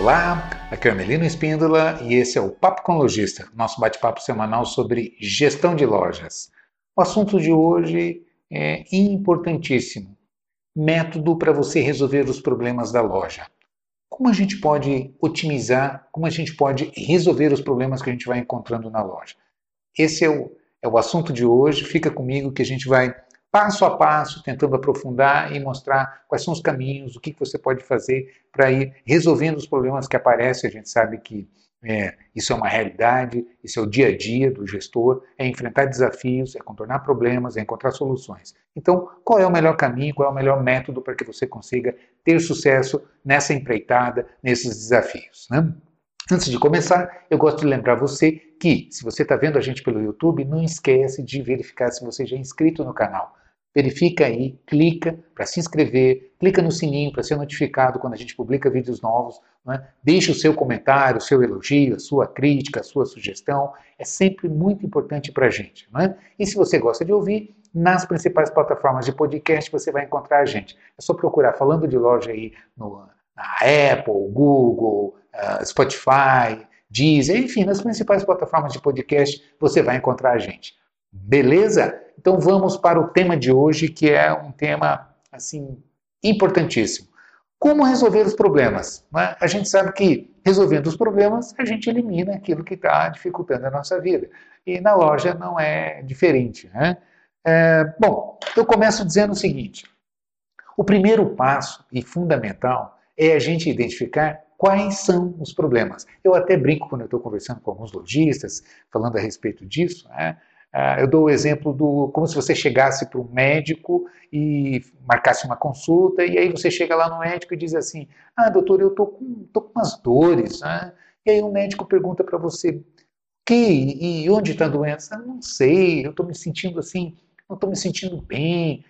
Olá, aqui é o Melino Espíndola e esse é o Papo com Lojista, nosso bate-papo semanal sobre gestão de lojas. O assunto de hoje é importantíssimo: método para você resolver os problemas da loja. Como a gente pode otimizar, como a gente pode resolver os problemas que a gente vai encontrando na loja? Esse é o, é o assunto de hoje. Fica comigo que a gente vai passo a passo, tentando aprofundar e mostrar quais são os caminhos, o que você pode fazer para ir resolvendo os problemas que aparecem. A gente sabe que é, isso é uma realidade, isso é o dia a dia do gestor, é enfrentar desafios, é contornar problemas, é encontrar soluções. Então, qual é o melhor caminho, qual é o melhor método para que você consiga ter sucesso nessa empreitada, nesses desafios? Né? Antes de começar, eu gosto de lembrar você que, se você está vendo a gente pelo YouTube, não esquece de verificar se você já é inscrito no canal verifica aí, clica para se inscrever, clica no sininho para ser notificado quando a gente publica vídeos novos, né? deixe o seu comentário, o seu elogio, a sua crítica, a sua sugestão, é sempre muito importante para a gente. Né? E se você gosta de ouvir, nas principais plataformas de podcast você vai encontrar a gente. É só procurar falando de loja aí no, na Apple, Google, uh, Spotify, Deezer, enfim, nas principais plataformas de podcast você vai encontrar a gente. Beleza? Então vamos para o tema de hoje, que é um tema assim importantíssimo. Como resolver os problemas? Né? A gente sabe que resolvendo os problemas, a gente elimina aquilo que está dificultando a nossa vida. E na loja não é diferente. Né? É, bom, eu começo dizendo o seguinte: o primeiro passo e fundamental é a gente identificar quais são os problemas. Eu até brinco quando eu estou conversando com alguns lojistas, falando a respeito disso. Né? Uh, eu dou o exemplo do como se você chegasse para um médico e marcasse uma consulta, e aí você chega lá no médico e diz assim: Ah, doutor, eu estou com, tô com umas dores. Né? E aí o médico pergunta para você: que e onde está doendo? Você, não sei, eu estou me sentindo assim, não estou me sentindo bem,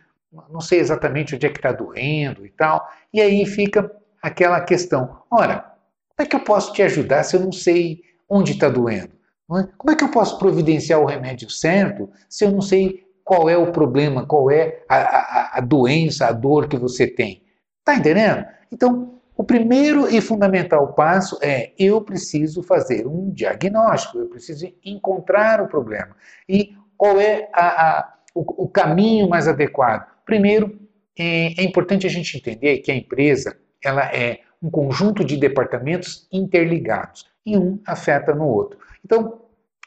não sei exatamente onde é que está doendo e tal. E aí fica aquela questão: ora, como é que eu posso te ajudar se eu não sei onde está doendo? É? Como é que eu posso providenciar o remédio certo se eu não sei qual é o problema, qual é a, a, a doença, a dor que você tem? Está entendendo? Então, o primeiro e fundamental passo é eu preciso fazer um diagnóstico, eu preciso encontrar o problema. E qual é a, o, o, caminho mais adequado? Primeiro, é, é importante a gente entender que a empresa ela é um conjunto de departamentos interligados e um afeta no outro. Então,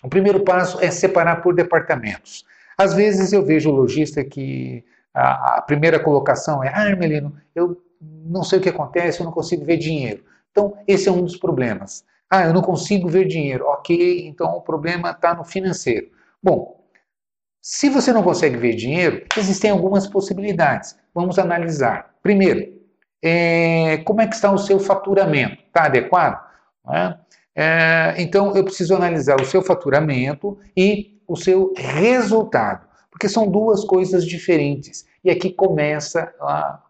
o primeiro passo é separar por departamentos. Às vezes eu vejo o lojista que a, a primeira colocação é: Ah, Melino, eu não sei o que acontece, eu não consigo ver dinheiro. Então, esse é um dos problemas. Ah, eu não consigo ver dinheiro. Ok, então o problema está no financeiro. Bom, se você não consegue ver dinheiro, existem algumas possibilidades. Vamos analisar. Primeiro, é, como é que está o seu faturamento? Está adequado? É? É, então, eu preciso analisar o seu faturamento e o seu resultado, porque são duas coisas diferentes. E aqui começa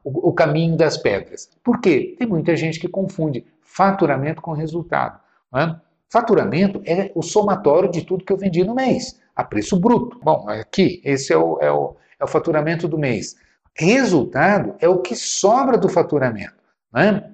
o, o, caminho das pedras. Por quê? Tem muita gente que confunde faturamento com resultado. É? Faturamento é o somatório de tudo que eu vendi no mês, a preço bruto. Bom, aqui, esse é o, é o, é o faturamento do mês. Resultado é o que sobra do faturamento. Né?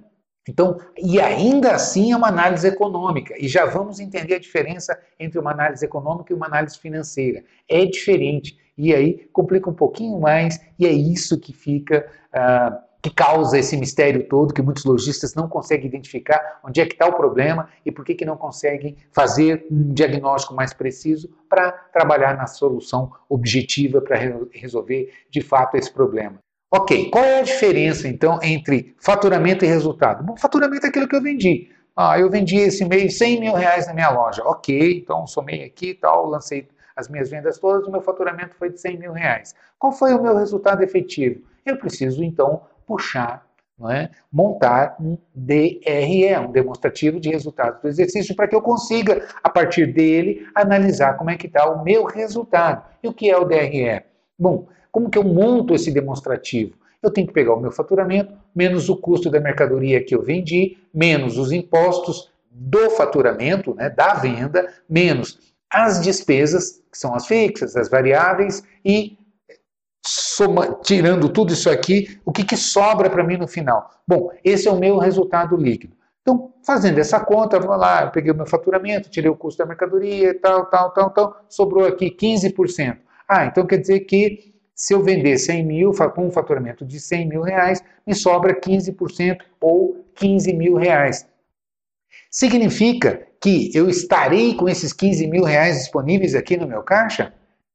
Então, e ainda assim é uma análise econômica, e já vamos entender a diferença entre uma análise econômica e uma análise financeira. É diferente, e aí complica um pouquinho mais, e é isso que fica, uh, que causa esse mistério todo, que muitos lojistas não conseguem identificar onde é que está o problema e por que, que não conseguem fazer um diagnóstico mais preciso para trabalhar na solução objetiva para resolver de fato esse problema. Ok, qual é a diferença então entre faturamento e resultado? Bom, faturamento é aquilo que eu vendi. Ah, eu vendi esse mês 100 mil reais na minha loja. Ok, então somei aqui e tal, lancei as minhas vendas todas, o meu faturamento foi de 100 mil reais. Qual foi o meu resultado efetivo? Eu preciso então puxar, é? montar um DRE, um demonstrativo de resultado do exercício, para que eu consiga, a partir dele, analisar como é que está o meu resultado. E o que é o DRE? Bom, como que eu monto esse demonstrativo? Eu tenho que pegar o meu faturamento, menos o custo da mercadoria que eu vendi, menos os impostos do faturamento, né, da venda, menos as despesas, que são as fixas, as variáveis, e soma, tirando tudo isso aqui, o que, que sobra para mim no final? Bom, esse é o meu resultado líquido. Então, fazendo essa conta, vou lá, eu peguei o meu faturamento, tirei o custo da mercadoria, tal, tal, tal, tal, sobrou aqui 15%. Ah, então quer dizer que se eu vender 100 mil com um faturamento de 100 mil reais, me sobra 15% ou 15 mil reais. Significa que eu estarei com esses 15 mil reais disponíveis aqui no meu caixa?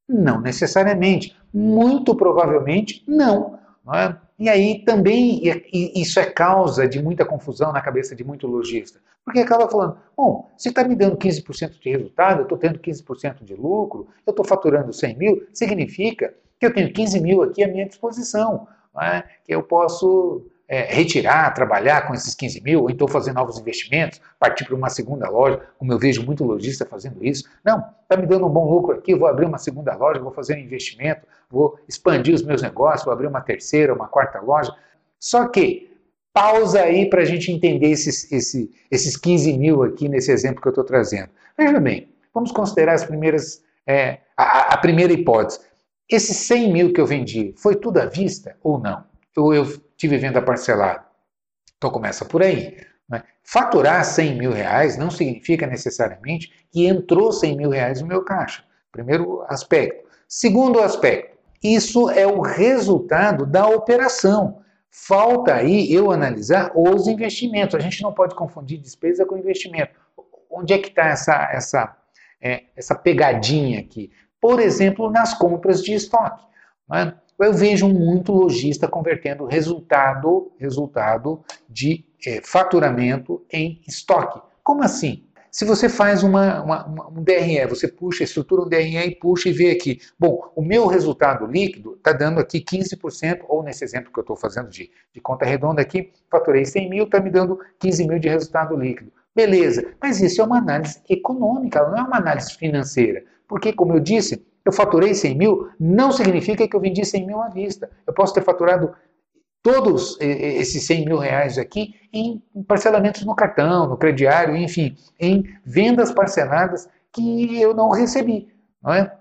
Não necessariamente. Muito provavelmente não. não é? E aí também isso é causa de muita confusão na cabeça de muito lojista. Porque acaba falando, bom, se está me dando 15% de resultado, eu estou tendo 15% de lucro, eu estou faturando 100 mil, significa que eu tenho 15 mil aqui à minha disposição, é? que eu posso é, retirar, trabalhar com esses 15 mil, ou então fazer novos investimentos, partir para uma segunda loja, como eu vejo muito lojista fazendo isso. Não, está me dando um bom lucro aqui, vou abrir uma segunda loja, vou fazer um investimento, vou expandir os meus negócios, vou abrir uma terceira, uma quarta loja. Só que, pausa aí para a gente entender esses, esse, esses 15 mil aqui nesse exemplo que eu estou trazendo. Veja bem, vamos considerar as primeiras, é, a, a primeira hipótese. Esses 100 mil que eu vendi, foi tudo à vista ou não? Ou eu tive venda parcelada? Então começa por aí. Né? Faturar 100 mil reais não significa necessariamente que entrou 100 mil reais no meu caixa. Primeiro aspecto. Segundo aspecto, isso é o resultado da operação. Falta aí eu analisar os investimentos. A gente não pode confundir despesa com investimento. Onde é que está essa, essa, é, essa pegadinha aqui? Por exemplo, nas compras de estoque. Né? Eu vejo muito lojista convertendo resultado, resultado de é, faturamento em estoque. Como assim? Se você faz uma, uma, uma, um DRE, você puxa, estrutura um DRE e puxa e vê aqui, bom, o meu resultado líquido está dando aqui 15%, ou nesse exemplo que eu estou fazendo de, de conta redonda aqui, faturei 100 mil, está me dando 15 mil de resultado líquido. Beleza, mas isso é uma análise econômica, não é uma análise financeira. Porque, como eu disse, eu faturei 100 mil, não significa que eu vendi 100 mil à vista. Eu posso ter faturado todos esses 100 mil reais aqui em parcelamentos no cartão, no crediário, enfim, em vendas parceladas que eu não recebi. Não é?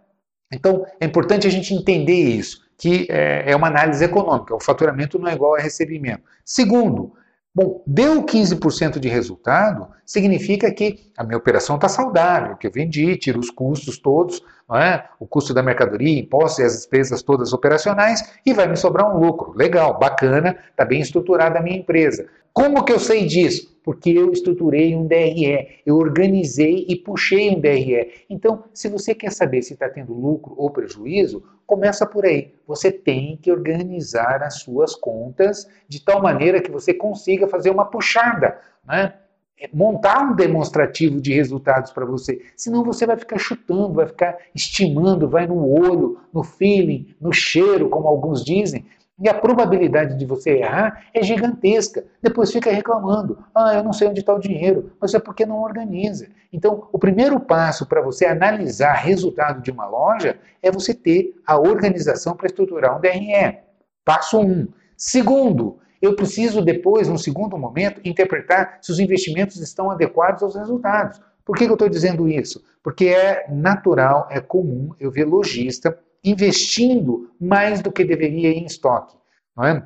Então, é importante a gente entender isso, que é, é uma análise econômica. O faturamento não é igual a recebimento. Segundo, Bom, deu 15% de resultado, significa que a minha operação está saudável, que eu vendi, tiro os custos todos, é? o custo da mercadoria, impostos e as despesas todas operacionais, e vai me sobrar um lucro. Legal, bacana, está bem estruturada a minha empresa. Como que eu sei disso? Porque eu estruturei um DRE, eu organizei e puxei um DRE. Então, se você quer saber se está tendo lucro ou prejuízo, começa por aí. Você tem que organizar as suas contas de tal maneira que você consiga fazer uma puxada, né? É, montar um demonstrativo de resultados para você. Senão você vai ficar chutando, vai ficar estimando, vai no olho, no feeling, no cheiro, como alguns dizem. E a probabilidade de você errar é gigantesca. Depois fica reclamando. Ah, eu não sei onde está o dinheiro. Mas é porque não organiza. Então, o primeiro passo para você analisar resultado de uma loja é você ter a organização para estruturar um DRE. Passo 1. Um. Segundo, eu preciso depois, num segundo momento, interpretar se os investimentos estão adequados aos resultados. Por que, que eu estou dizendo isso? Porque é natural, é comum eu ver lojista investindo mais do que deveria em estoque. Não é?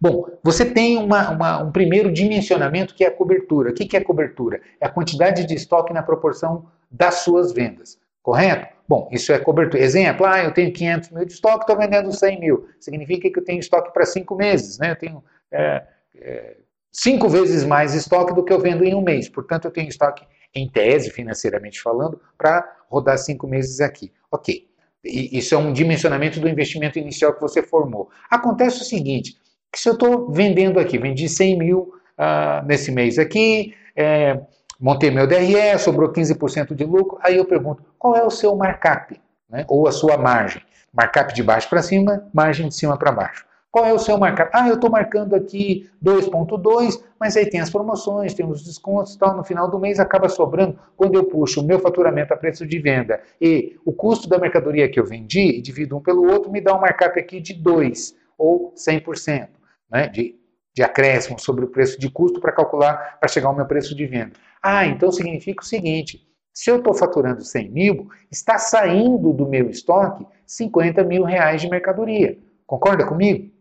Bom, você tem uma, uma, um primeiro dimensionamento que é a cobertura. O que, que é cobertura? É a quantidade de estoque na proporção das suas vendas, correto? Bom, isso é cobertura. Exemplo, ah, eu tenho 500 mil de estoque, estou vendendo 100 mil. Significa que eu tenho estoque para cinco meses, né? Eu tenho é, é, cinco vezes mais estoque do que eu vendo em um mês. Portanto, eu tenho estoque, em tese, financeiramente falando, para rodar cinco meses aqui. Ok. Isso é um dimensionamento do investimento inicial que você formou. Acontece o seguinte, que se eu estou vendendo aqui, vendi 100 mil uh, nesse mês aqui, é, montei meu DRE, sobrou 15% de lucro, aí eu pergunto, qual é o seu markup? Né? Ou a sua margem? Markup de baixo para cima, margem de cima para baixo. Qual é o seu markup? Ah, eu estou marcando aqui 2.2, mas aí tem as promoções, tem os descontos e tal, no final do mês acaba sobrando. Quando eu puxo o meu faturamento a preço de venda e o custo da mercadoria que eu vendi, divido um pelo outro, me dá um markup aqui de 2 ou 100%, né, de, de acréscimo sobre o preço de custo para calcular, para chegar ao meu preço de venda. Ah, então significa o seguinte, se eu estou faturando 100 mil, está saindo do meu estoque 50 mil reais de mercadoria. Concorda comigo?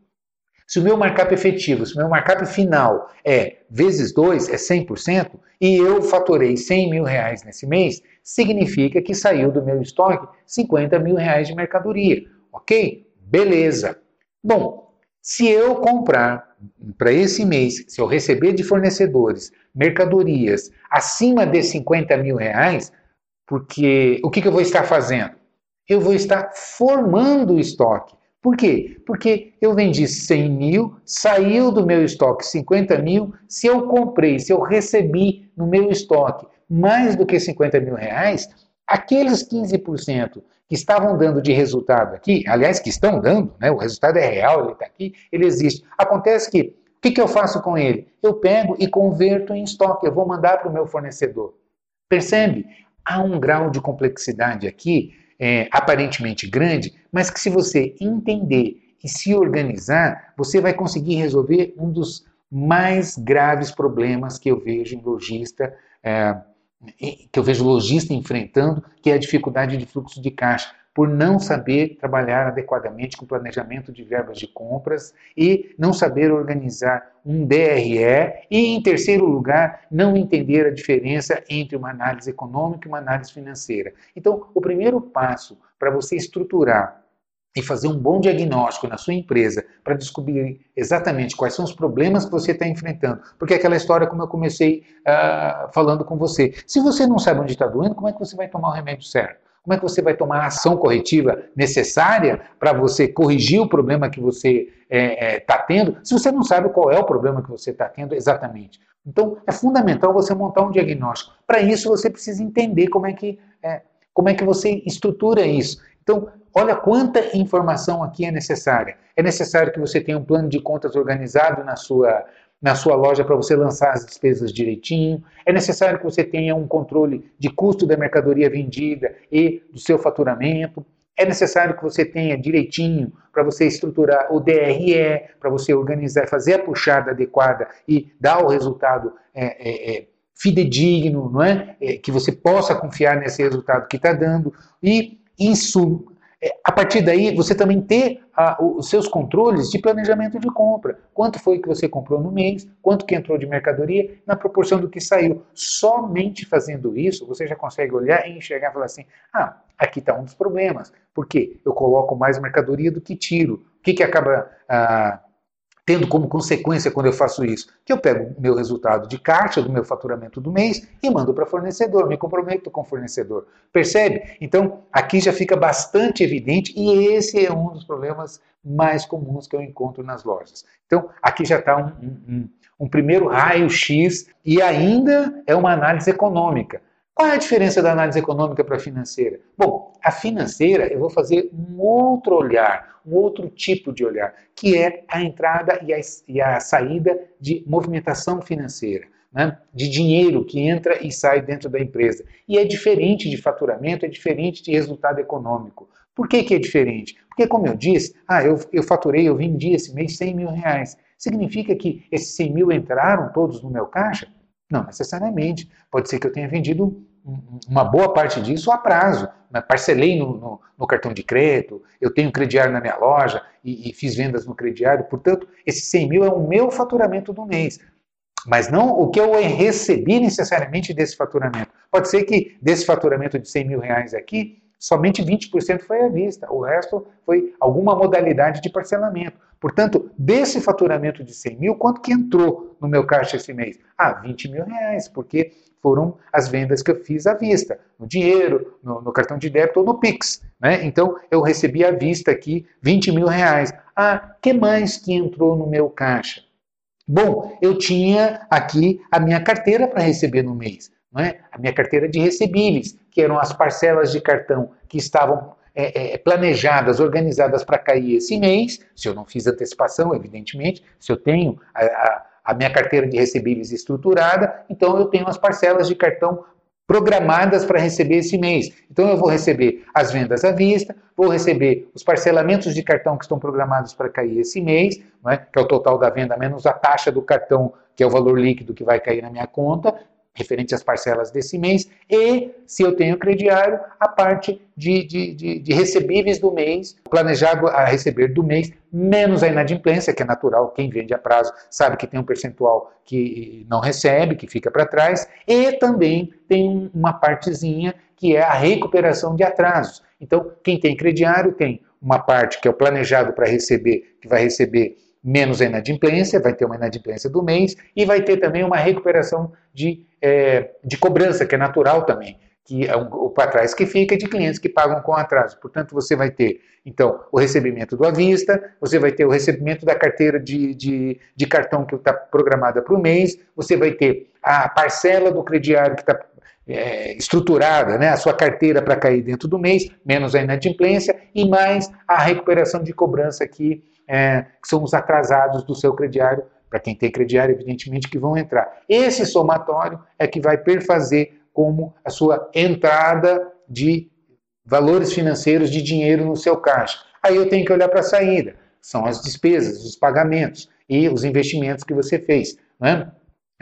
Se o meu markup efetivo, se o meu markup final é vezes 2, é 100%, e eu faturei 100 mil reais nesse mês, significa que saiu do meu estoque 50 mil reais de mercadoria. Ok? Beleza. Bom, se eu comprar para esse mês, se eu receber de fornecedores mercadorias acima de 50 mil reais, porque o que, que eu vou estar fazendo? Eu vou estar formando o estoque. Por quê? Porque eu vendi 100 mil, saiu do meu estoque 50 mil. Se eu comprei, se eu recebi no meu estoque mais do que 50 mil reais, aqueles 15% que estavam dando de resultado aqui, aliás, que estão dando, né, o resultado é real, ele está aqui, ele existe. Acontece que, o que, que eu faço com ele? Eu pego e converto em estoque, eu vou mandar para o meu fornecedor. Percebe? Há um grau de complexidade aqui, é, aparentemente grande, mas que se você entender e se organizar, você vai conseguir resolver um dos mais graves problemas que eu vejo em lojista, é, que eu vejo lojista enfrentando, que é a dificuldade de fluxo de caixa, por não saber trabalhar adequadamente com planejamento de verbas de compras e não saber organizar um DRE e, em terceiro lugar, não entender a diferença entre uma análise econômica e uma análise financeira. Então, o primeiro passo para você estruturar e fazer um bom diagnóstico na sua empresa para descobrir exatamente quais são os problemas que você está enfrentando. Porque é aquela história, como eu comecei uh, falando com você, se você não sabe onde está doendo, como é que você vai tomar o remédio certo? Como é que você vai tomar a ação corretiva necessária para você corrigir o problema que você está é, é, tá tendo, se você não sabe qual é o problema que você está tendo exatamente? Então, é fundamental você montar um diagnóstico. Para isso, você precisa entender como é que, é, como é que você estrutura isso. Então, olha quanta informação aqui é necessária. É necessário que você tenha um plano de contas organizado na sua, na sua loja para você lançar as despesas direitinho. É necessário que você tenha um controle de custo da mercadoria vendida e do seu faturamento. É necessário que você tenha direitinho para você estruturar o DRE, para você organizar, fazer a puxada adequada e dar o resultado é, é, é, fidedigno, não é? é? Que você possa confiar nesse resultado que está dando. E isso, é, a partir daí, você também ter os seus controles de planejamento de compra. Quanto foi que você comprou no mês, quanto que entrou de mercadoria, na proporção do que saiu. Somente fazendo isso, você já consegue olhar e enxergar e falar assim, ah, aqui está um dos problemas. Por quê? Eu coloco mais mercadoria do que tiro. O que, que acaba... Ah, tendo como consequência quando eu faço isso? Que eu pego meu resultado de caixa do meu faturamento do mês e mando para fornecedor, me comprometo com o fornecedor. Percebe? Então, aqui já fica bastante evidente e esse é um dos problemas mais comuns que eu encontro nas lojas. Então, aqui já está um, um, um primeiro raio-x e ainda é uma análise econômica. Qual é a diferença da análise econômica para a financeira? Bom, a financeira eu vou fazer um outro olhar, um outro tipo de olhar, que é a entrada e a, e a saída de movimentação financeira, né? de dinheiro que entra e sai dentro da empresa. E é diferente de faturamento, é diferente de resultado econômico. Por que, que é diferente? Porque, como eu disse, ah, eu, eu faturei, eu vendi esse mês 100 mil reais. Significa que esses 100 mil entraram todos no meu caixa? Não necessariamente. Pode ser que eu tenha vendido uma boa parte disso a prazo. Né? Parcelei no, no, no, cartão de crédito, eu tenho crediário na minha loja e, e, fiz vendas no crediário. Portanto, esse 100 mil é o meu faturamento do mês. Mas não o que eu recebi necessariamente desse faturamento. Pode ser que desse faturamento de 100 mil reais aqui, somente 20% foi à vista, o resto foi alguma modalidade de parcelamento. Portanto, desse faturamento de 100 mil, quanto que entrou no meu caixa esse mês? Ah, 20 mil reais, porque foram as vendas que eu fiz à vista, no dinheiro, no, no cartão de débito ou no Pix. Né? Então, eu recebi à vista aqui 20 mil reais. Ah, que mais que entrou no meu caixa? Bom, eu tinha aqui a minha carteira para receber no mês, não é? a minha carteira de recebíveis, que eram as parcelas de cartão que estavam é, é, planejadas, organizadas para cair esse mês, se eu não fiz antecipação, evidentemente, se eu tenho a, a, a minha carteira de recebíveis estruturada, então eu tenho as parcelas de cartão programadas para receber esse mês. Então eu vou receber as vendas à vista, vou receber os parcelamentos de cartão que estão programados para cair esse mês, é? que é o total da venda menos a taxa do cartão, que é o valor líquido que vai cair na minha conta, referente às parcelas desse mês, e, se eu tenho crediário, a parte de, de, de, de recebíveis do mês, planejado a receber do mês, menos a inadimplência, que é natural, quem vende a prazo sabe que tem um percentual que não recebe, que fica para trás, e também tem uma partezinha que é a recuperação de atrasos. Então, quem tem crediário tem uma parte que é o planejado para receber, que vai receber menos a inadimplência, vai ter uma inadimplência do mês e vai ter também uma recuperação de, é, de cobrança, que é natural também, que é o para trás que fica de clientes que pagam com atraso. Portanto, você vai ter, então, o recebimento do à vista, você vai ter o recebimento da carteira de, de, de cartão que está programada para o mês, você vai ter a parcela do crediário que está é, estruturada, né, a sua carteira para cair dentro do mês, menos a inadimplência e mais a recuperação de cobrança que é, que são os atrasados do seu crediário, para quem tem crediário, evidentemente, que vão entrar. Esse somatório é que vai perfazer como a sua entrada de valores financeiros de dinheiro no seu caixa. Aí eu tenho que olhar para a saída, são as despesas, os pagamentos e os investimentos que você fez. Né?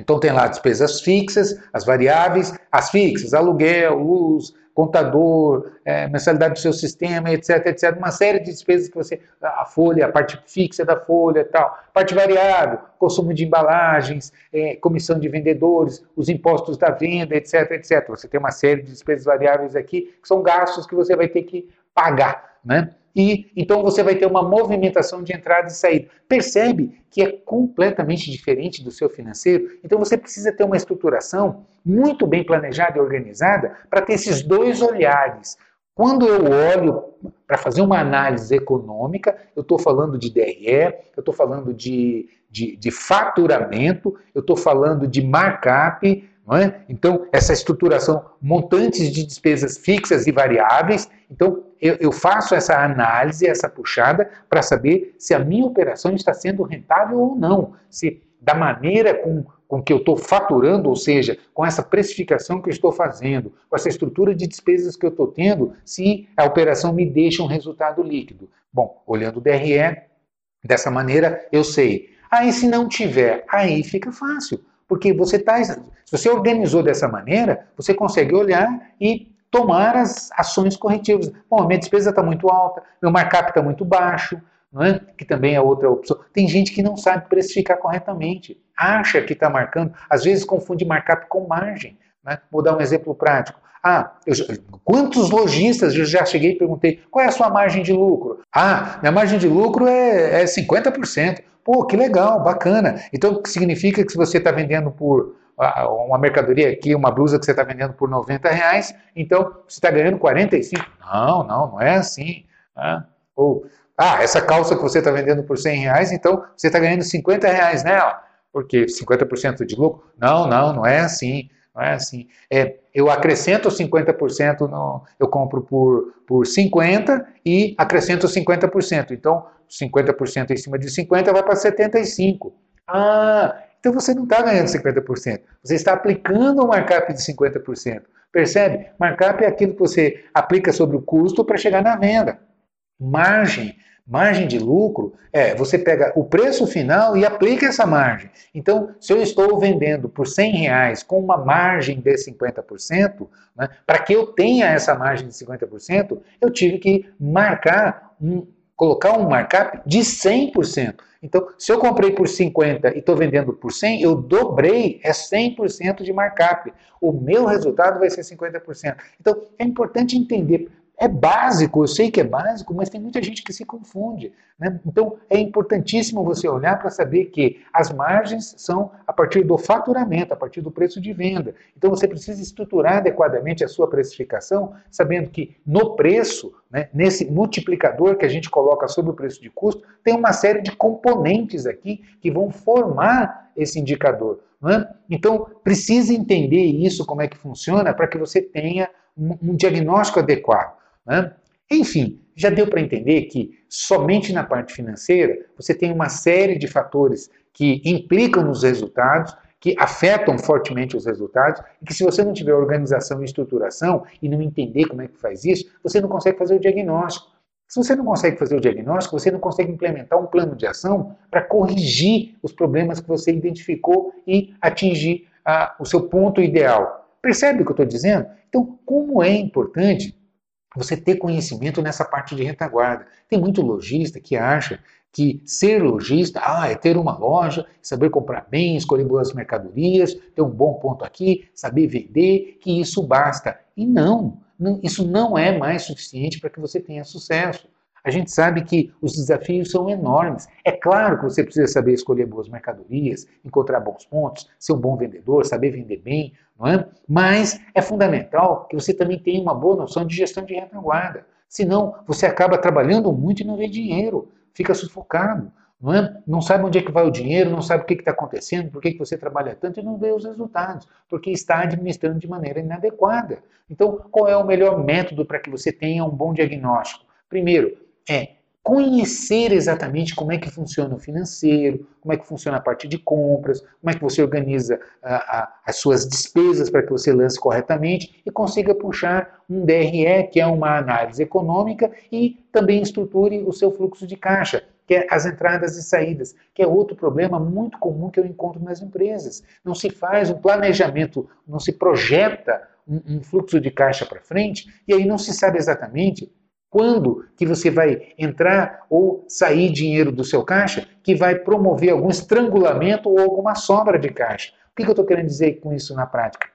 Então tem lá despesas fixas, as variáveis, as fixas, aluguel, luz, contador, é, mensalidade do seu sistema, etc, etc. Uma série de despesas que você. A folha, a parte fixa da folha tal. Parte variável, consumo de embalagens, é, comissão de vendedores, os impostos da venda, etc, etc. Você tem uma série de despesas variáveis aqui, que são gastos que você vai ter que pagar. Né? E então você vai ter uma movimentação de entrada e saída. Percebe que é completamente diferente do seu financeiro? Então você precisa ter uma estruturação muito bem planejada e organizada para ter esses dois olhares. Quando eu olho para fazer uma análise econômica, eu estou falando de DRE, eu estou falando de, de, de faturamento, eu estou falando de markup, é? Então, essa estruturação, montantes de despesas fixas e variáveis. Então, eu, eu faço essa análise, essa puxada, para saber se a minha operação está sendo rentável ou não. Se da maneira com, com que eu estou faturando, ou seja, com essa precificação que eu estou fazendo, com essa estrutura de despesas que eu estou tendo, se a operação me deixa um resultado líquido. Bom, olhando o DRE, dessa maneira eu sei. Aí, se não tiver, aí fica fácil. Porque você está. Se você organizou dessa maneira, você consegue olhar e tomar as ações corretivas. Bom, minha despesa está muito alta, meu markup está muito baixo, é? que também é outra opção. Tem gente que não sabe precificar corretamente, acha que está marcando, às vezes confunde markup com margem. Né? Vou dar um exemplo prático. Ah, eu, quantos lojistas eu já cheguei e perguntei qual é a sua margem de lucro? Ah, minha margem de lucro é, é 50%. Pô, que legal, bacana. Então, o que significa que se você está vendendo por uma mercadoria aqui, uma blusa que você está vendendo por 90 reais, então você está ganhando 45. Não, não, não é assim. Né? Ou, ah, essa calça que você está vendendo por 100 reais, então você está ganhando 50 reais nela. Porque 50% de lucro? Não, não, não é assim. Não é assim. É, eu acrescento 50%, no, eu compro por, por 50% e acrescento 50%. Então, 50% em cima de 50% vai para 75%. Ah, então você não está ganhando 50%. Você está aplicando um markup de 50%. Percebe? Markup é aquilo que você aplica sobre o custo para chegar na venda. Margem Margem de lucro é você pega o preço final e aplica essa margem. Então, se eu estou vendendo por 100 reais com uma margem de 50%, né, para que eu tenha essa margem de 50%, eu tive que marcar um, colocar um markup de 100%. Então, se eu comprei por 50 e estou vendendo por 100, eu dobrei, é 100% de markup. O meu resultado vai ser 50%. Então, é importante entender é básico, eu sei que é básico, mas tem muita gente que se confunde. Né? Então é importantíssimo você olhar para saber que as margens são a partir do faturamento, a partir do preço de venda. Então você precisa estruturar adequadamente a sua precificação, sabendo que no preço, né, nesse multiplicador que a gente coloca sobre o preço de custo, tem uma série de componentes aqui que vão formar esse indicador. Né? Então precisa entender isso, como é que funciona, para que você tenha um, um diagnóstico adequado. Né? Enfim, já deu para entender que somente na parte financeira você tem uma série de fatores que implicam nos resultados, que afetam fortemente os resultados, e que se você não tiver organização e estruturação e não entender como é que faz isso, você não consegue fazer o diagnóstico. Se você não consegue fazer o diagnóstico, você não consegue implementar um plano de ação para corrigir os problemas que você identificou e atingir a, o seu ponto ideal. Percebe o que eu estou dizendo? Então, como é importante você ter conhecimento nessa parte de retaguarda. Tem muito lojista que acha que ser lojista ah, é ter uma loja, saber comprar bem, escolher boas mercadorias, ter um bom ponto aqui, saber vender, que isso basta. E não, não isso não é mais suficiente para que você tenha sucesso. A gente sabe que os desafios são enormes. É claro que você precisa saber escolher boas mercadorias, encontrar bons pontos, ser um bom vendedor, saber vender bem, não é? Mas é fundamental que você também tenha uma boa noção de gestão de retaguarda. Senão, você acaba trabalhando muito e não vê dinheiro, fica sufocado. Não, é? não sabe onde é que vai o dinheiro, não sabe o que está acontecendo, por que, que você trabalha tanto e não vê os resultados, porque está administrando de maneira inadequada. Então, qual é o melhor método para que você tenha um bom diagnóstico? Primeiro, é conhecer exatamente como é que funciona o financeiro, como é que funciona a parte de compras, como é que você organiza a, a, as suas despesas para que você lance corretamente e consiga puxar um DRE, que é uma análise econômica, e também estruture o seu fluxo de caixa, que é as entradas e saídas, que é outro problema muito comum que eu encontro nas empresas. Não se faz um planejamento, não se projeta um, um fluxo de caixa para frente, e aí não se sabe exatamente quando que você vai entrar ou sair dinheiro do seu caixa que vai promover algum estrangulamento ou alguma sobra de caixa? O que eu estou querendo dizer com isso na prática?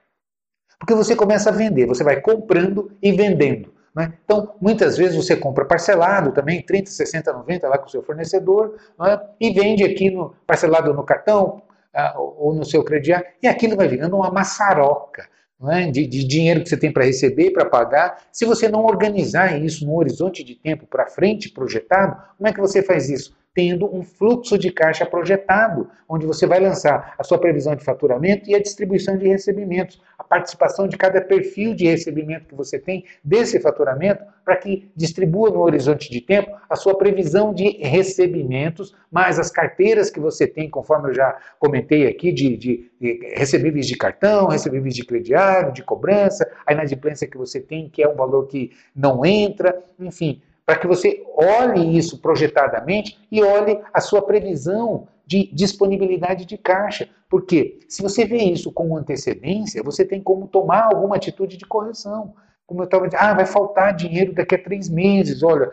Porque você começa a vender, você vai comprando e vendendo. Né? Então, muitas vezes você compra parcelado também, 30, 60, 90 lá com o seu fornecedor, né? e vende aqui no, parcelado no cartão uh, ou no seu crediário, e aquilo vai virando uma maçaroca é? de, de, dinheiro que você tem para receber, para pagar. Se você não organizar isso no horizonte de tempo para frente, projetado, como é que você faz isso? Tendo um fluxo de caixa projetado, onde você vai lançar a sua previsão de faturamento e a distribuição de recebimentos, a participação de cada perfil de recebimento que você tem desse faturamento, para que distribua no horizonte de tempo a sua previsão de recebimentos, mais as carteiras que você tem, conforme eu já comentei aqui, de, de, de recebíveis de cartão, recebíveis de crediário, de cobrança, a inadimplência que você tem, que é um valor que não entra, enfim, para que você olhe isso projetadamente e olhe a sua previsão de disponibilidade de caixa. Porque se você vê isso com antecedência, você tem como tomar alguma atitude de correção. Como eu estava dizendo, ah, vai faltar dinheiro daqui a três meses, olha,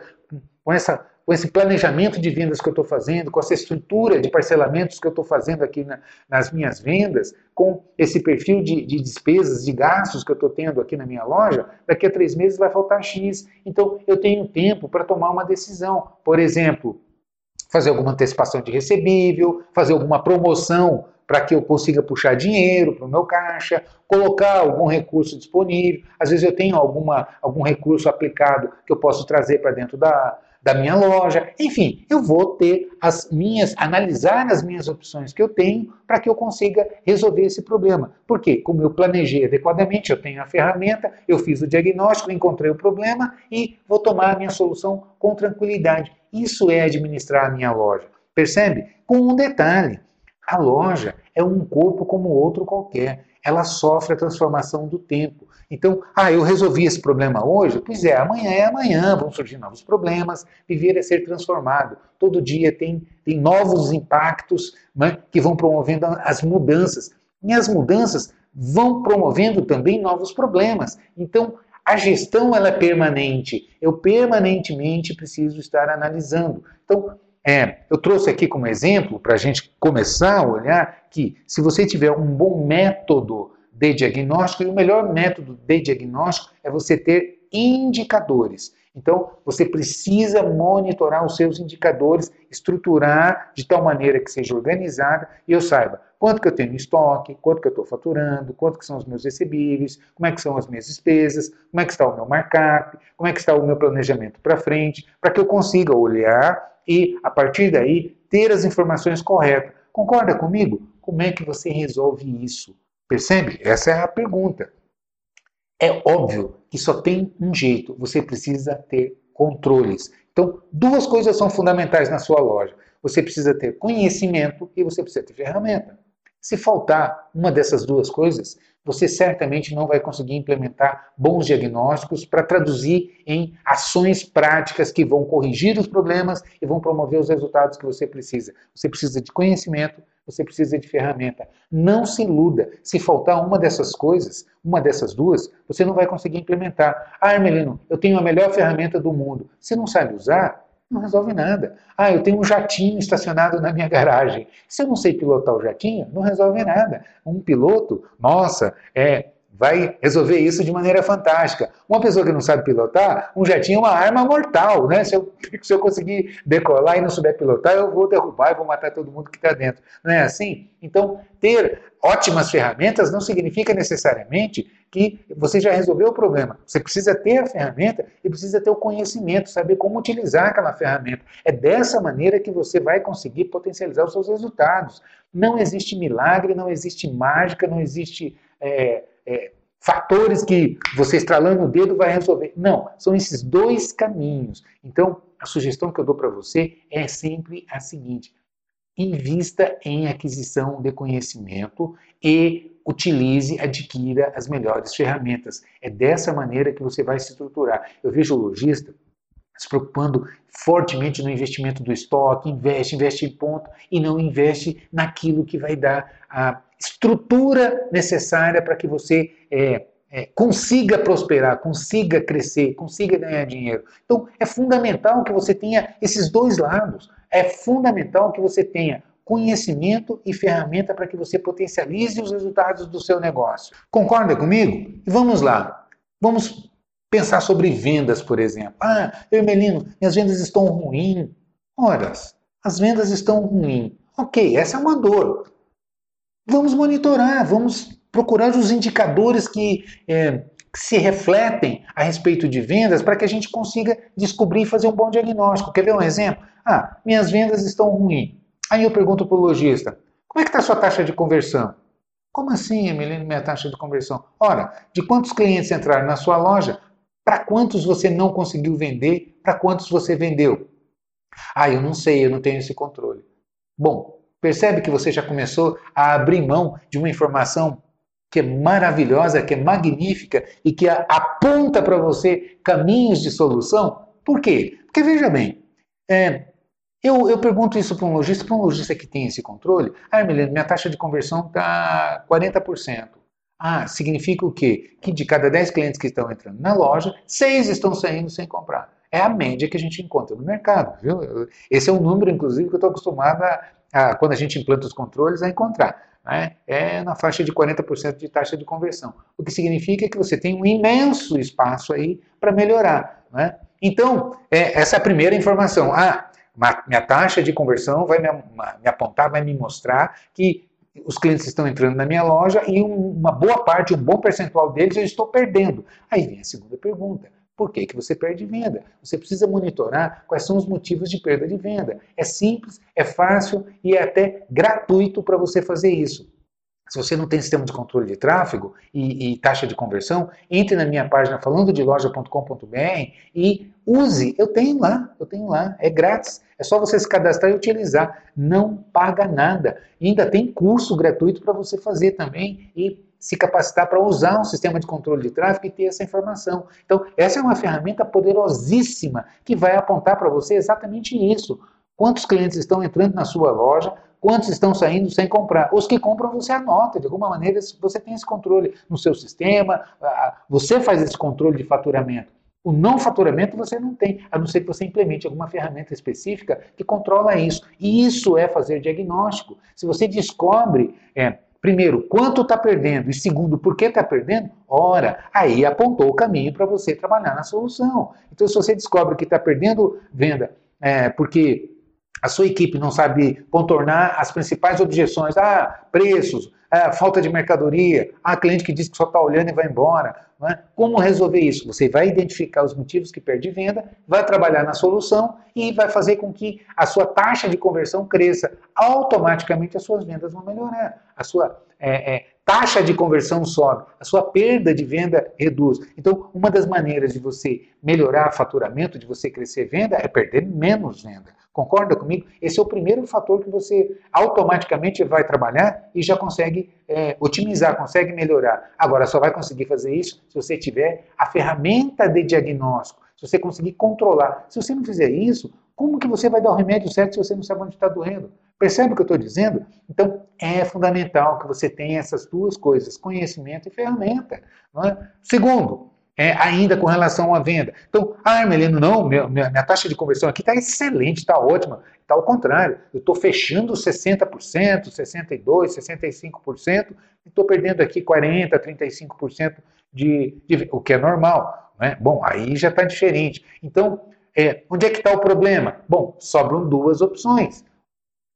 com essa com esse planejamento de vendas que eu estou fazendo, com essa estrutura de parcelamentos que eu estou fazendo aqui na, nas minhas vendas, com esse perfil de, de despesas, de gastos que eu estou tendo aqui na minha loja, daqui a três meses vai faltar X. Então eu tenho tempo para tomar uma decisão. Por exemplo, fazer alguma antecipação de recebível, fazer alguma promoção para que eu consiga puxar dinheiro para o meu caixa, colocar algum recurso disponível. Às vezes eu tenho alguma, algum recurso aplicado que eu posso trazer para dentro da, da minha loja. Enfim, eu vou ter as minhas, analisar as minhas opções que eu tenho para que eu consiga resolver esse problema. Porque, como eu planejei adequadamente, eu tenho a ferramenta, eu fiz o diagnóstico, encontrei o problema e vou tomar a minha solução com tranquilidade. Isso é administrar a minha loja. Percebe? Com um detalhe: a loja é um corpo como outro qualquer. Ela sofre a transformação do tempo. Então, ah, eu resolvi esse problema hoje? Pois é, amanhã é amanhã, vão surgir novos problemas, viver é ser transformado. Todo dia tem, tem novos impactos né, que vão promovendo as mudanças. E as mudanças vão promovendo também novos problemas. Então, a gestão ela é permanente. Eu permanentemente preciso estar analisando. Então, é, eu trouxe aqui como exemplo, para a gente começar a olhar, que se você tiver um bom método de diagnóstico, e o melhor método de diagnóstico é você ter indicadores. Então, você precisa monitorar os seus indicadores, estruturar de tal maneira que seja organizada e eu saiba quanto que eu tenho em estoque, quanto que eu estou faturando, quanto que são os meus recebíveis, como é que são as minhas despesas, como é que está o meu markup, como é que está o meu planejamento para frente, para que eu consiga olhar e, a partir daí, ter as informações corretas. Concorda comigo? Como é que você resolve isso? Percebe? Essa é a pergunta. É óbvio que só tem um jeito, você precisa ter controles. Então, duas coisas são fundamentais na sua loja. Você precisa ter conhecimento e você precisa ter ferramenta. Se faltar uma dessas duas coisas, você certamente não vai conseguir implementar bons diagnósticos para traduzir em ações práticas que vão corrigir os problemas e vão promover os resultados que você precisa. Você precisa de conhecimento, você precisa de ferramenta. Não se iluda. Se faltar uma dessas coisas, uma dessas duas, você não vai conseguir implementar. Ah, Hermelino, eu tenho a melhor ferramenta do mundo. Você não sabe usar? Não resolve nada. Ah, eu tenho um jatinho estacionado na minha garagem. Se eu não sei pilotar o jatinho, não resolve nada. Um piloto, nossa, é vai resolver isso de maneira fantástica. Uma pessoa que não sabe pilotar, um jatinho é uma arma mortal, né? Se eu, se eu conseguir decolar e não souber pilotar, eu vou derrubar e vou matar todo mundo que está dentro. Não é assim? Então, ter ótimas ferramentas não significa necessariamente que você já resolveu o problema. Você precisa ter a ferramenta e precisa ter o conhecimento, saber como utilizar aquela ferramenta. É dessa maneira que você vai conseguir potencializar os seus resultados. Não existe milagre, não existe mágica, não existe. É, é, fatores que você estralando o dedo vai resolver. Não, são esses dois caminhos. Então, a sugestão que eu dou para você é sempre a seguinte: invista em aquisição de conhecimento e utilize, adquira as melhores ferramentas. É dessa maneira que você vai se estruturar. Eu vejo o lojista se preocupando fortemente no investimento do estoque, investe, investe em ponto e não investe naquilo que vai dar a estrutura necessária para que você é, é, consiga prosperar, consiga crescer, consiga ganhar dinheiro. Então, é fundamental que você tenha esses dois lados. É fundamental que você tenha conhecimento e ferramenta para que você potencialize os resultados do seu negócio. Concorda comigo? E vamos lá. Vamos pensar sobre vendas, por exemplo. Ah, Hermelino, minhas vendas estão ruins. Ora, as vendas estão ruins. Ok, essa é uma dor. Vamos monitorar, vamos procurar os indicadores que, é, que se refletem a respeito de vendas para que a gente consiga descobrir e fazer um bom diagnóstico. Quer ver um exemplo? Ah, minhas vendas estão ruins. Aí eu pergunto para o lojista, como é que está a sua taxa de conversão? Como assim, Emilino, minha taxa de conversão? Ora, de quantos clientes entraram na sua loja, para quantos você não conseguiu vender, para quantos você vendeu? Ah, eu não sei, eu não tenho esse controle. Bom, Percebe que você já começou a abrir mão de uma informação que é maravilhosa, que é magnífica e que aponta para você caminhos de solução? Por quê? Porque veja bem, é, eu, eu, pergunto isso para um lojista, para um lojista que tem esse controle. Ah, Melena, minha taxa de conversão está 40%. Ah, significa o quê? Que de cada 10 clientes que estão entrando na loja, 6 estão saindo sem comprar. É a média que a gente encontra no mercado, viu? Esse é um número, inclusive, que eu estou acostumado a, a, quando a gente implanta os controles, a encontrar. Né? É na faixa de 40% de taxa de conversão. O que significa que você tem um imenso espaço aí para melhorar. Né? Então, é, essa é a primeira informação. Ah, minha taxa de conversão vai me apontar, vai me mostrar que os clientes estão entrando na minha loja e uma boa parte, um bom percentual deles eu estou perdendo. Aí vem a segunda pergunta. Por que, que você perde venda? Você precisa monitorar quais são os motivos de perda de venda. É simples, é fácil e é até gratuito para você fazer isso. Se você não tem sistema de controle de tráfego e, e taxa de conversão, entre na minha página falando de loja.com.br e use. Eu tenho lá, eu tenho lá, é grátis. É só você se cadastrar e utilizar. Não paga nada. E ainda tem curso gratuito para você fazer também e se capacitar para usar um sistema de controle de tráfego e ter essa informação. Então, essa é uma ferramenta poderosíssima que vai apontar para você exatamente isso. Quantos clientes estão entrando na sua loja, quantos estão saindo sem comprar. Os que compram você anota, de alguma maneira você tem esse controle no seu sistema, você faz esse controle de faturamento. O não faturamento você não tem, a não ser que você implemente alguma ferramenta específica que controla isso. E isso é fazer diagnóstico. Se você descobre é, Primeiro, quanto está perdendo? E segundo, por que está perdendo? Ora, aí apontou o caminho para você trabalhar na solução. Então, se você descobre que está perdendo venda é, porque a sua equipe não sabe contornar as principais objeções, ah, preços, ah, falta de mercadoria, ah, cliente que diz que só está olhando e vai embora. É? Como resolver isso? Você vai identificar os motivos que perde venda, vai trabalhar na solução e vai fazer com que a sua taxa de conversão cresça. Automaticamente as suas vendas vão melhorar. A sua é, é, taxa de conversão sobe, a sua perda de venda reduz. Então, uma das maneiras de você melhorar faturamento, de você crescer venda, é perder menos venda. Concorda comigo? Esse é o primeiro fator que você automaticamente vai trabalhar e já consegue é, otimizar, consegue melhorar. Agora, só vai conseguir fazer isso se você tiver a ferramenta de diagnóstico, se você conseguir controlar. Se você não fizer isso, como que você vai dar o remédio certo se você não sabe onde está doendo? Percebe o que eu estou dizendo? Então, é fundamental que você tenha essas duas coisas, conhecimento e ferramenta. É? Segundo, é, ainda com relação à venda. Então, ah, Armelino, não, minha, minha, minha taxa de conversão aqui está excelente, está ótima. Está ao contrário, eu estou fechando 60%, 62%, 65% e estou perdendo aqui 40%, 35% de, de, o que é normal. Né? Bom, aí já está diferente. Então, é, onde é que está o problema? Bom, sobram duas opções.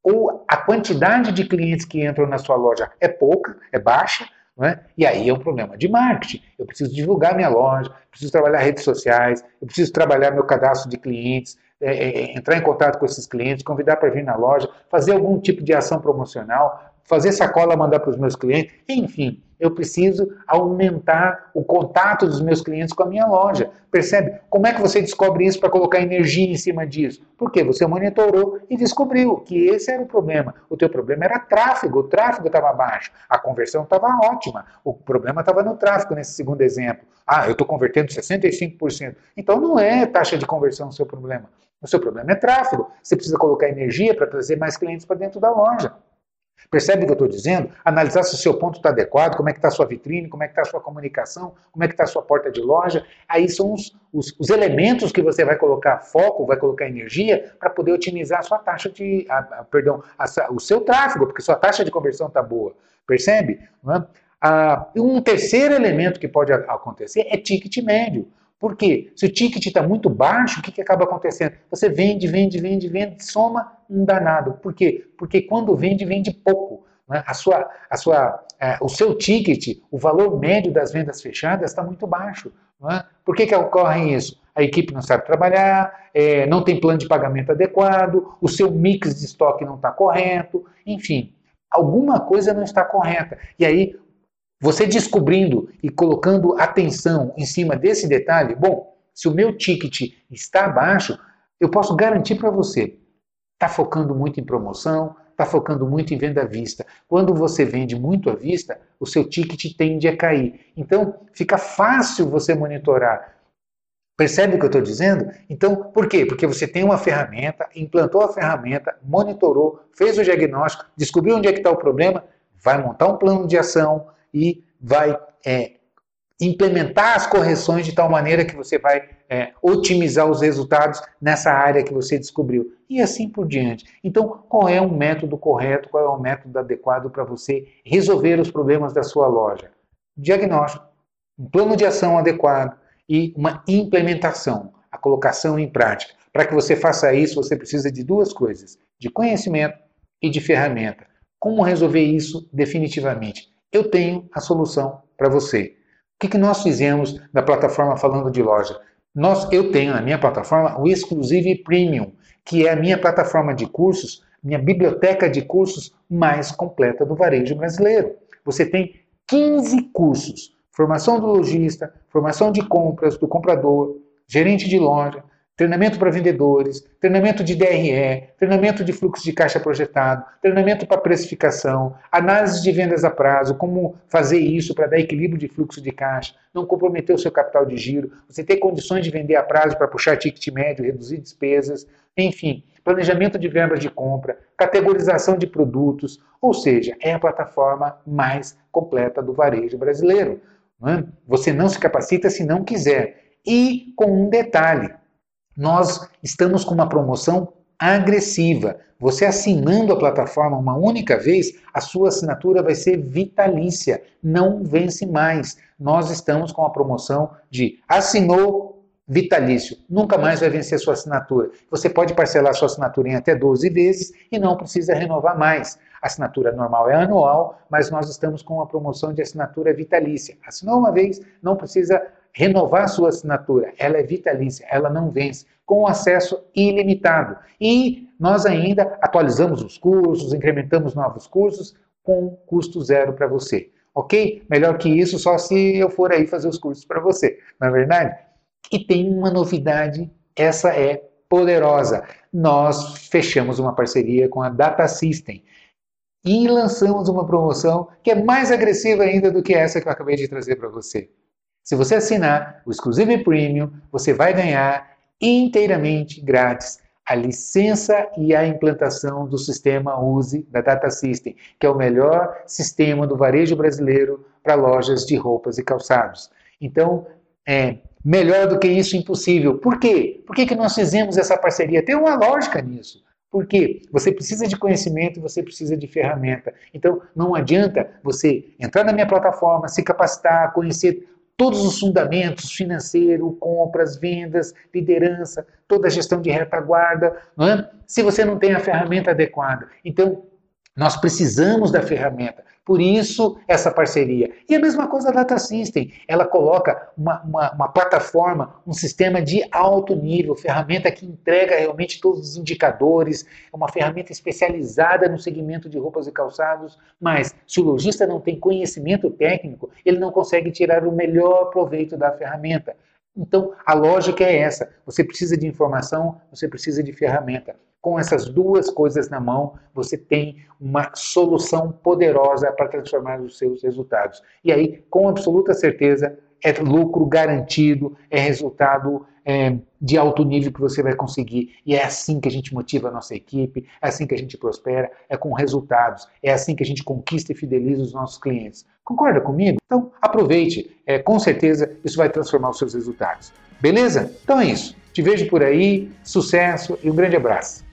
Ou a quantidade de clientes que entram na sua loja é pouca, é baixa, é? E aí é um problema de marketing. Eu preciso divulgar minha loja, preciso trabalhar redes sociais, eu preciso trabalhar meu cadastro de clientes, é, é, é entrar em contato com esses clientes, convidar para vir na loja, fazer algum tipo de ação promocional, fazer sacola, mandar para os meus clientes, enfim eu preciso aumentar o contato dos meus clientes com a minha loja. Percebe? Como é que você descobre isso para colocar energia em cima disso? Porque você monitorou e descobriu que esse era o problema. O teu problema era tráfego, o tráfego estava baixo, a conversão estava ótima. O problema estava no tráfego nesse segundo exemplo. Ah, eu estou convertendo 65%. Então não é taxa de conversão o seu problema. O seu problema é tráfego. Você precisa colocar energia para trazer mais clientes para dentro da loja. Percebe o que eu estou dizendo? Analisar se o seu ponto está adequado, como é que está a sua vitrine, como é que está a sua comunicação, como é que está a sua porta de loja. Aí são os, os, os, elementos que você vai colocar foco, vai colocar energia para poder otimizar a sua taxa de, a, a, perdão, a, o seu tráfego, porque sua taxa de conversão está boa. Percebe? É? Ah, um terceiro elemento que pode acontecer é ticket médio. Por quê? Se o ticket está muito baixo, o que, que acaba acontecendo? Você vende, vende, vende, vende, soma um danado. Por quê? Porque quando vende, vende pouco. Né? A sua, a sua, é, o seu ticket, o valor médio das vendas fechadas está muito baixo. Né? Por que, que ocorre isso? A equipe não sabe trabalhar, é, não tem plano de pagamento adequado, o seu mix de estoque não está correto, enfim, alguma coisa não está correta. E aí você descobrindo e colocando atenção em cima desse detalhe, bom, se o meu ticket está baixo, eu posso garantir para você, está focando muito em promoção, está focando muito em venda à vista. Quando você vende muito à vista, o seu ticket tende a cair. Então, fica fácil você monitorar. Percebe o que eu estou dizendo? Então, por quê? Porque você tem uma ferramenta, implantou a ferramenta, monitorou, fez o diagnóstico, descobriu onde é que está o problema, vai montar um plano de ação, e vai é, implementar as correções de tal maneira que você vai é, otimizar os resultados nessa área que você descobriu. E assim por diante. Então, qual é o método correto, qual é o método adequado para você resolver os problemas da sua loja? Diagnóstico, um plano de ação adequado e uma implementação, a colocação em prática. Para que você faça isso, você precisa de duas coisas: de conhecimento e de ferramenta. Como resolver isso definitivamente? Eu tenho a solução para você. O que, que nós fizemos na plataforma Falando de Loja? Nós, eu tenho na minha plataforma o Exclusive Premium, que é a minha plataforma de cursos, minha biblioteca de cursos mais completa do varejo brasileiro. Você tem 15 cursos: formação do lojista, formação de compras do comprador, gerente de loja, treinamento para vendedores, treinamento de DRE, treinamento de fluxo de caixa projetado, treinamento para precificação, análise de vendas a prazo, como fazer isso para dar equilíbrio de fluxo de caixa, não comprometer o seu capital de giro, você ter condições de vender a prazo para puxar ticket médio, reduzir despesas, enfim, planejamento de verbas de compra, categorização de produtos, ou seja, é a plataforma mais completa do varejo brasileiro. Não é? Você não se capacita se não quiser. E com um detalhe, nós estamos com uma promoção agressiva. Você assinando a plataforma uma única vez, a sua assinatura vai ser vitalícia, não vence mais. Nós estamos com a promoção de assinou vitalício, nunca mais vai vencer sua assinatura. Você pode parcelar sua assinatura em até 12 vezes e não precisa renovar mais. A assinatura normal é anual, mas nós estamos com uma promoção de assinatura vitalícia. Assinou uma vez, não precisa renovar sua assinatura. Ela é vitalícia, ela não vence, com acesso ilimitado. E nós ainda atualizamos os cursos, incrementamos novos cursos com custo zero para você. Ok? Melhor que isso, só se eu for aí fazer os cursos para você, não é verdade? E tem uma novidade, essa é poderosa. Nós fechamos uma parceria com a Data System e lançamos uma promoção que é mais agressiva ainda do que essa que eu acabei de trazer para você. Se você assinar o Exclusive Premium, você vai ganhar inteiramente grátis a licença e a implantação do sistema USE da Data System, que é o melhor sistema do varejo brasileiro para lojas de roupas e calçados. Então, é, melhor do que isso, impossível. Por quê? Por que, que nós fizemos essa parceria? Tem uma lógica nisso. Porque você precisa de conhecimento, você precisa de ferramenta. Então, não adianta você entrar na minha plataforma, se capacitar, conhecer todos os fundamentos, financeiro, compras, vendas, liderança, toda a gestão de retaguarda, é? se você não tem a ferramenta adequada. Então, nós precisamos da ferramenta. Por isso, essa parceria. E a mesma coisa a Data System. Ela coloca uma, uma, uma, plataforma, um sistema de alto nível, ferramenta que entrega realmente todos os indicadores, é uma ferramenta especializada no segmento de roupas e calçados. Mas, se o lojista não tem conhecimento técnico, ele não consegue tirar o melhor proveito da ferramenta. Então, a lógica é essa: você precisa de informação, você precisa de ferramenta. Com essas duas coisas na mão, você tem uma solução poderosa para transformar os seus resultados. E aí, com absoluta certeza, é lucro garantido, é resultado é, de alto nível que você vai conseguir. E é assim que a gente motiva a nossa equipe, é assim que a gente prospera, é com resultados, é assim que a gente conquista e fideliza os nossos clientes. Concorda comigo? Então, aproveite, é, com certeza isso vai transformar os seus resultados. Beleza? Então é isso. Te vejo por aí, sucesso e um grande abraço.